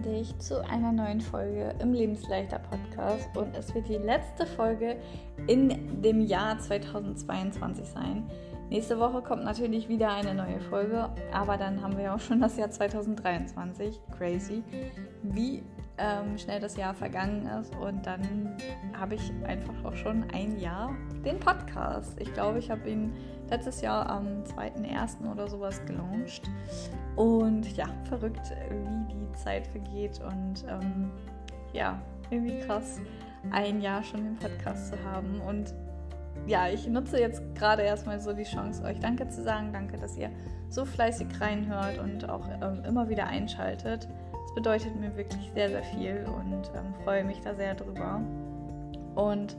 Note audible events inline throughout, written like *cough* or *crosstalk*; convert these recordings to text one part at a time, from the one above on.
dich zu einer neuen Folge im Lebensleichter Podcast und es wird die letzte Folge in dem Jahr 2022 sein. Nächste Woche kommt natürlich wieder eine neue Folge, aber dann haben wir ja auch schon das Jahr 2023. Crazy, wie ähm, schnell das Jahr vergangen ist und dann habe ich einfach auch schon ein Jahr den Podcast. Ich glaube, ich habe ihn letztes Jahr am 2.1. oder sowas gelauncht. Und ja, verrückt, wie die Zeit vergeht und ähm, ja, irgendwie krass, ein Jahr schon den Podcast zu haben. Und ja, ich nutze jetzt gerade erstmal so die Chance, euch Danke zu sagen. Danke, dass ihr so fleißig reinhört und auch ähm, immer wieder einschaltet. Das bedeutet mir wirklich sehr, sehr viel und ähm, freue mich da sehr drüber. Und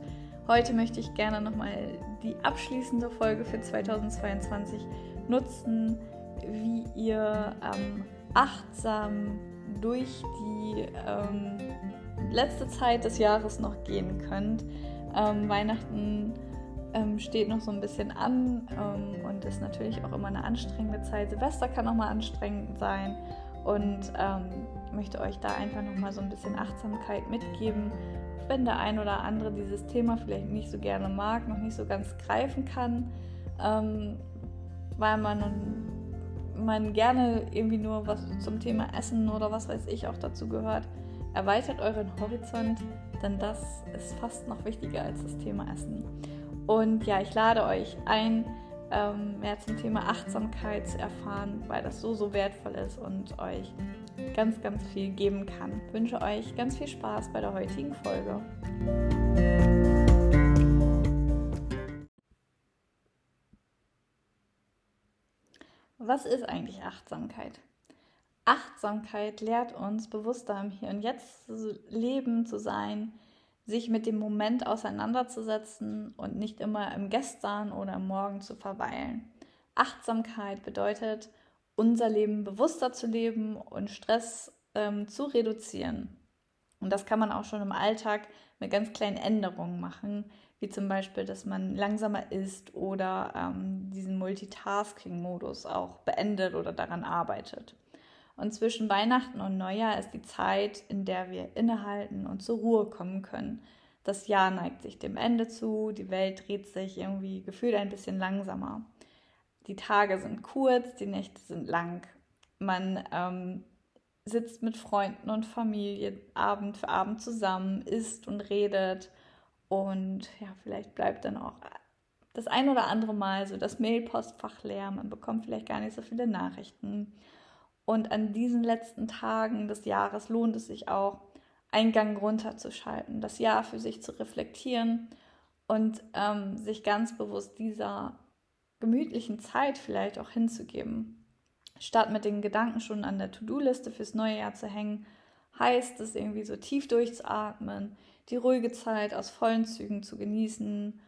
Heute möchte ich gerne nochmal die abschließende Folge für 2022 nutzen, wie ihr ähm, achtsam durch die ähm, letzte Zeit des Jahres noch gehen könnt. Ähm, Weihnachten ähm, steht noch so ein bisschen an ähm, und ist natürlich auch immer eine anstrengende Zeit. Silvester kann auch mal anstrengend sein und ähm, möchte euch da einfach nochmal so ein bisschen Achtsamkeit mitgeben wenn der ein oder andere dieses Thema vielleicht nicht so gerne mag, noch nicht so ganz greifen kann, ähm, weil man, man gerne irgendwie nur was zum Thema Essen oder was weiß ich auch dazu gehört, erweitert euren Horizont, denn das ist fast noch wichtiger als das Thema Essen. Und ja, ich lade euch ein, ähm, mehr zum Thema Achtsamkeit zu erfahren, weil das so, so wertvoll ist und euch ganz, ganz viel geben kann. Ich wünsche euch ganz viel Spaß bei der heutigen Folge. Was ist eigentlich Achtsamkeit? Achtsamkeit lehrt uns, bewusster im Hier und Jetzt leben zu sein, sich mit dem Moment auseinanderzusetzen und nicht immer im Gestern oder im Morgen zu verweilen. Achtsamkeit bedeutet, unser Leben bewusster zu leben und Stress ähm, zu reduzieren. Und das kann man auch schon im Alltag mit ganz kleinen Änderungen machen, wie zum Beispiel, dass man langsamer isst oder ähm, diesen Multitasking-Modus auch beendet oder daran arbeitet. Und zwischen Weihnachten und Neujahr ist die Zeit, in der wir innehalten und zur Ruhe kommen können. Das Jahr neigt sich dem Ende zu, die Welt dreht sich irgendwie gefühlt ein bisschen langsamer. Die Tage sind kurz, die Nächte sind lang. Man ähm, sitzt mit Freunden und Familie Abend für Abend zusammen, isst und redet. Und ja, vielleicht bleibt dann auch das ein oder andere Mal so das Mailpostfach leer. Man bekommt vielleicht gar nicht so viele Nachrichten. Und an diesen letzten Tagen des Jahres lohnt es sich auch, einen Gang runterzuschalten, das Jahr für sich zu reflektieren und ähm, sich ganz bewusst dieser gemütlichen Zeit vielleicht auch hinzugeben. Statt mit den Gedanken schon an der To-Do-Liste fürs neue Jahr zu hängen, heißt es irgendwie so tief durchzuatmen, die ruhige Zeit aus vollen Zügen zu genießen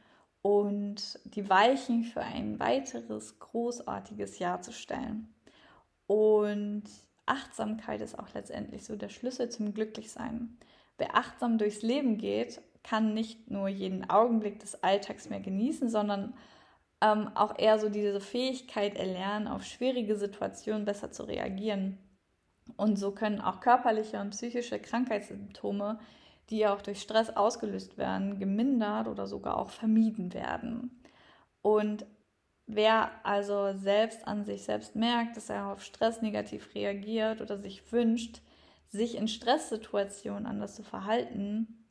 und die Weichen für ein weiteres großartiges Jahr zu stellen. Und Achtsamkeit ist auch letztendlich so der Schlüssel zum Glücklichsein. Wer achtsam durchs Leben geht, kann nicht nur jeden Augenblick des Alltags mehr genießen, sondern ähm, auch eher so diese Fähigkeit erlernen, auf schwierige Situationen besser zu reagieren. Und so können auch körperliche und psychische Krankheitssymptome, die auch durch Stress ausgelöst werden, gemindert oder sogar auch vermieden werden. Und Wer also selbst an sich selbst merkt, dass er auf Stress negativ reagiert oder sich wünscht, sich in Stresssituationen anders zu verhalten,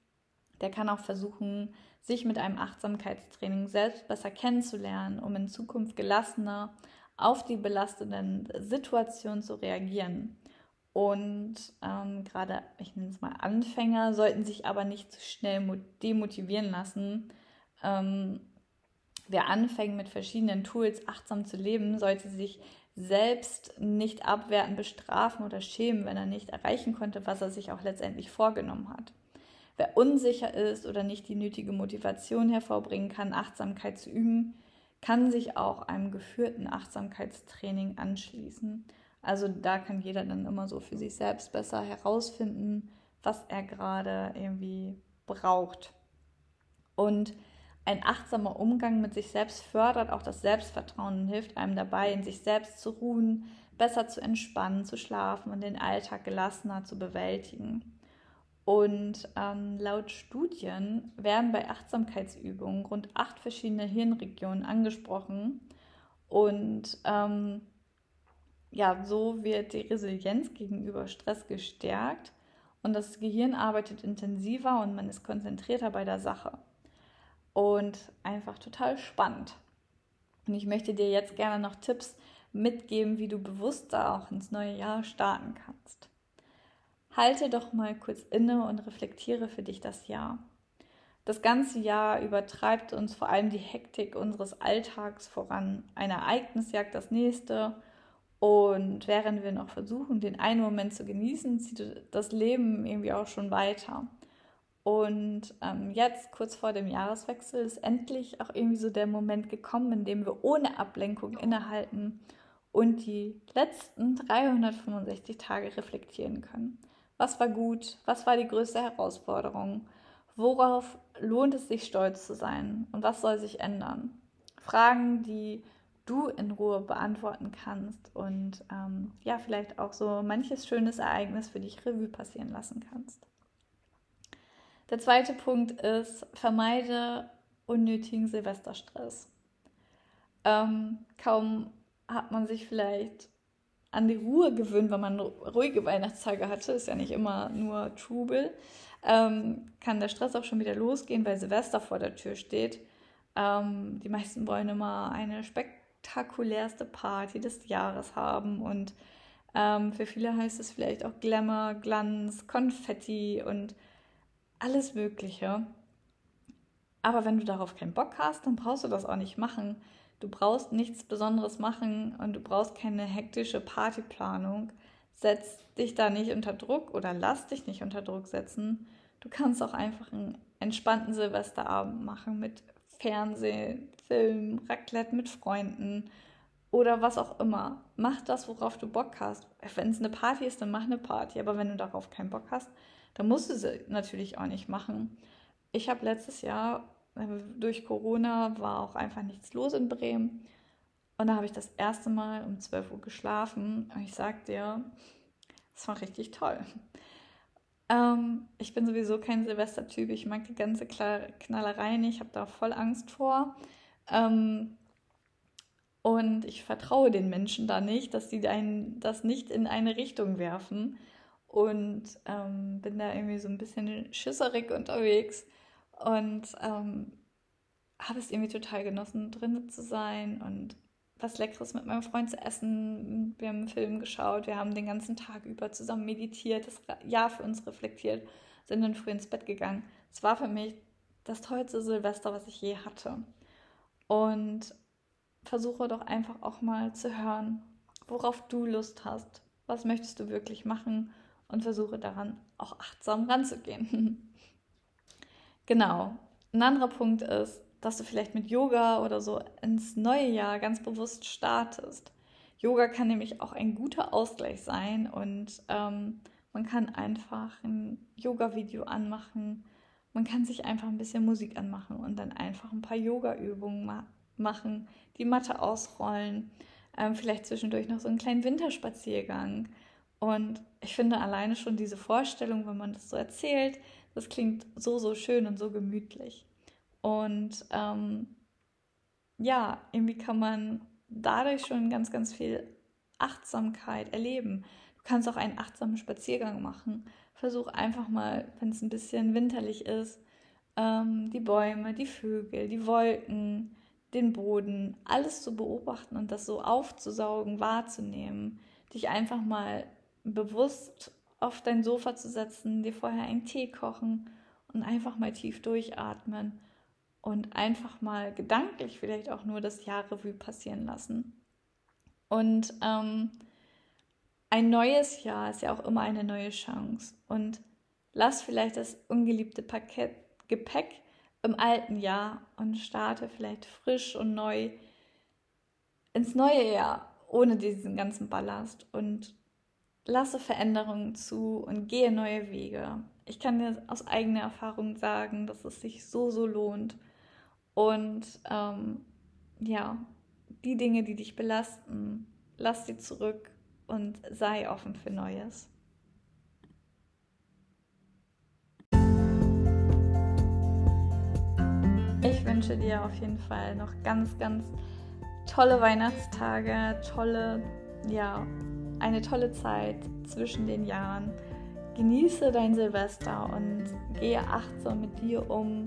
der kann auch versuchen, sich mit einem Achtsamkeitstraining selbst besser kennenzulernen, um in Zukunft gelassener auf die belastenden Situationen zu reagieren. Und ähm, gerade, ich nenne es mal Anfänger, sollten sich aber nicht zu schnell demotivieren lassen. Ähm, Wer anfängt mit verschiedenen Tools achtsam zu leben, sollte sich selbst nicht abwerten, bestrafen oder schämen, wenn er nicht erreichen konnte, was er sich auch letztendlich vorgenommen hat. Wer unsicher ist oder nicht die nötige Motivation hervorbringen kann, Achtsamkeit zu üben, kann sich auch einem geführten Achtsamkeitstraining anschließen. Also da kann jeder dann immer so für sich selbst besser herausfinden, was er gerade irgendwie braucht. Und Ein achtsamer Umgang mit sich selbst fördert auch das Selbstvertrauen und hilft einem dabei, in sich selbst zu ruhen, besser zu entspannen, zu schlafen und den Alltag gelassener zu bewältigen. Und ähm, laut Studien werden bei Achtsamkeitsübungen rund acht verschiedene Hirnregionen angesprochen. Und ähm, ja, so wird die Resilienz gegenüber Stress gestärkt und das Gehirn arbeitet intensiver und man ist konzentrierter bei der Sache. Und einfach total spannend. Und ich möchte dir jetzt gerne noch Tipps mitgeben, wie du bewusster auch ins neue Jahr starten kannst. Halte doch mal kurz inne und reflektiere für dich das Jahr. Das ganze Jahr übertreibt uns vor allem die Hektik unseres Alltags voran. Ein Ereignis jagt das nächste. Und während wir noch versuchen, den einen Moment zu genießen, zieht das Leben irgendwie auch schon weiter. Und ähm, jetzt, kurz vor dem Jahreswechsel, ist endlich auch irgendwie so der Moment gekommen, in dem wir ohne Ablenkung innehalten und die letzten 365 Tage reflektieren können. Was war gut? Was war die größte Herausforderung? Worauf lohnt es sich stolz zu sein? Und was soll sich ändern? Fragen, die du in Ruhe beantworten kannst und ähm, ja, vielleicht auch so manches schönes Ereignis für dich Revue passieren lassen kannst. Der zweite Punkt ist, vermeide unnötigen Silvesterstress. Ähm, kaum hat man sich vielleicht an die Ruhe gewöhnt, wenn man ruhige Weihnachtstage hatte, ist ja nicht immer nur Trubel, ähm, kann der Stress auch schon wieder losgehen, weil Silvester vor der Tür steht. Ähm, die meisten wollen immer eine spektakulärste Party des Jahres haben und ähm, für viele heißt es vielleicht auch Glamour, Glanz, Konfetti und alles Mögliche. Aber wenn du darauf keinen Bock hast, dann brauchst du das auch nicht machen. Du brauchst nichts Besonderes machen und du brauchst keine hektische Partyplanung. Setz dich da nicht unter Druck oder lass dich nicht unter Druck setzen. Du kannst auch einfach einen entspannten Silvesterabend machen mit Fernsehen, Film, Raclette mit Freunden oder was auch immer. Mach das, worauf du Bock hast. Wenn es eine Party ist, dann mach eine Party. Aber wenn du darauf keinen Bock hast, dann musst du sie natürlich auch nicht machen. Ich habe letztes Jahr durch Corona war auch einfach nichts los in Bremen. Und da habe ich das erste Mal um 12 Uhr geschlafen. Und ich sag dir, es war richtig toll. Ähm, ich bin sowieso kein Silvestertyp. Ich mag die ganze Knallerei nicht. Ich habe da voll Angst vor. Ähm, und ich vertraue den Menschen da nicht, dass sie das nicht in eine Richtung werfen. Und ähm, bin da irgendwie so ein bisschen schisserig unterwegs und ähm, habe es irgendwie total genossen, drin zu sein und was Leckeres mit meinem Freund zu essen. Wir haben einen Film geschaut, wir haben den ganzen Tag über zusammen meditiert, das Jahr für uns reflektiert, sind dann früh ins Bett gegangen. Es war für mich das tollste Silvester, was ich je hatte. Und versuche doch einfach auch mal zu hören, worauf du Lust hast. Was möchtest du wirklich machen? Und versuche daran auch achtsam ranzugehen. *laughs* Genau. Ein anderer Punkt ist, dass du vielleicht mit Yoga oder so ins neue Jahr ganz bewusst startest. Yoga kann nämlich auch ein guter Ausgleich sein und ähm, man kann einfach ein Yoga-Video anmachen. Man kann sich einfach ein bisschen Musik anmachen und dann einfach ein paar Yoga-Übungen ma machen, die Matte ausrollen, ähm, vielleicht zwischendurch noch so einen kleinen Winterspaziergang. Und ich finde alleine schon diese Vorstellung, wenn man das so erzählt, das klingt so, so schön und so gemütlich. Und ähm, ja, irgendwie kann man dadurch schon ganz, ganz viel Achtsamkeit erleben. Du kannst auch einen achtsamen Spaziergang machen. Versuch einfach mal, wenn es ein bisschen winterlich ist, ähm, die Bäume, die Vögel, die Wolken, den Boden, alles zu beobachten und das so aufzusaugen, wahrzunehmen. Dich einfach mal bewusst auf dein Sofa zu setzen, dir vorher einen Tee kochen und einfach mal tief durchatmen und einfach mal gedanklich vielleicht auch nur das Jahr Revue passieren lassen. Und ähm, ein neues Jahr ist ja auch immer eine neue Chance. Und lass vielleicht das ungeliebte Paket, Gepäck im alten Jahr und starte vielleicht frisch und neu ins neue Jahr ohne diesen ganzen Ballast und lasse Veränderungen zu und gehe neue Wege. Ich kann dir aus eigener Erfahrung sagen, dass es sich so, so lohnt. Und ähm, ja, die Dinge, die dich belasten, lass sie zurück und sei offen für Neues. Ich wünsche dir auf jeden Fall noch ganz, ganz tolle Weihnachtstage, tolle, ja, eine tolle Zeit zwischen den Jahren. Genieße dein Silvester und gehe achtsam mit dir um.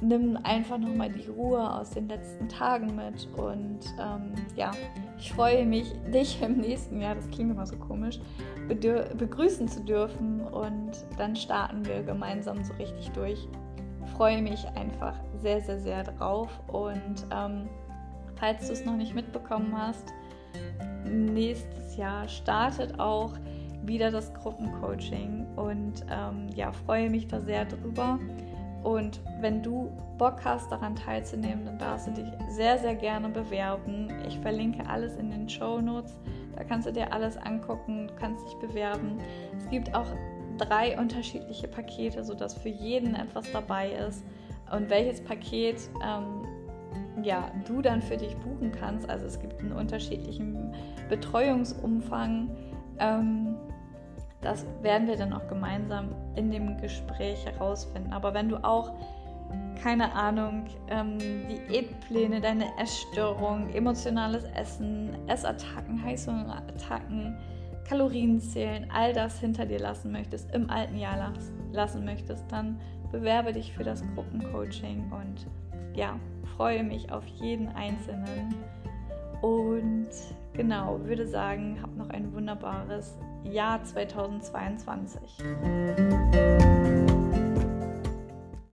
Nimm einfach nochmal die Ruhe aus den letzten Tagen mit und ähm, ja, ich freue mich, *laughs* dich im nächsten Jahr, das klingt immer so komisch, begrüßen zu dürfen und dann starten wir gemeinsam so richtig durch. Ich freue mich einfach sehr, sehr, sehr drauf und ähm, falls du es noch nicht mitbekommen hast, nächstes Jahr startet auch wieder das Gruppencoaching und ähm, ja, freue mich da sehr drüber. Und wenn du Bock hast, daran teilzunehmen, dann darfst du dich sehr, sehr gerne bewerben. Ich verlinke alles in den Show Notes. Da kannst du dir alles angucken, kannst dich bewerben. Es gibt auch drei unterschiedliche Pakete, sodass für jeden etwas dabei ist. Und welches Paket ähm, ja, du dann für dich buchen kannst. Also es gibt einen unterschiedlichen Betreuungsumfang. Ähm, das werden wir dann auch gemeinsam in dem Gespräch herausfinden. Aber wenn du auch, keine Ahnung, ähm, Diätpläne, deine Essstörung, emotionales Essen, Essattacken, Heißhungerattacken, Kalorienzählen, all das hinter dir lassen möchtest, im alten Jahr lassen möchtest, dann bewerbe dich für das Gruppencoaching und ja, freue mich auf jeden Einzelnen. Und genau, würde sagen, hab noch ein wunderbares Jahr 2022.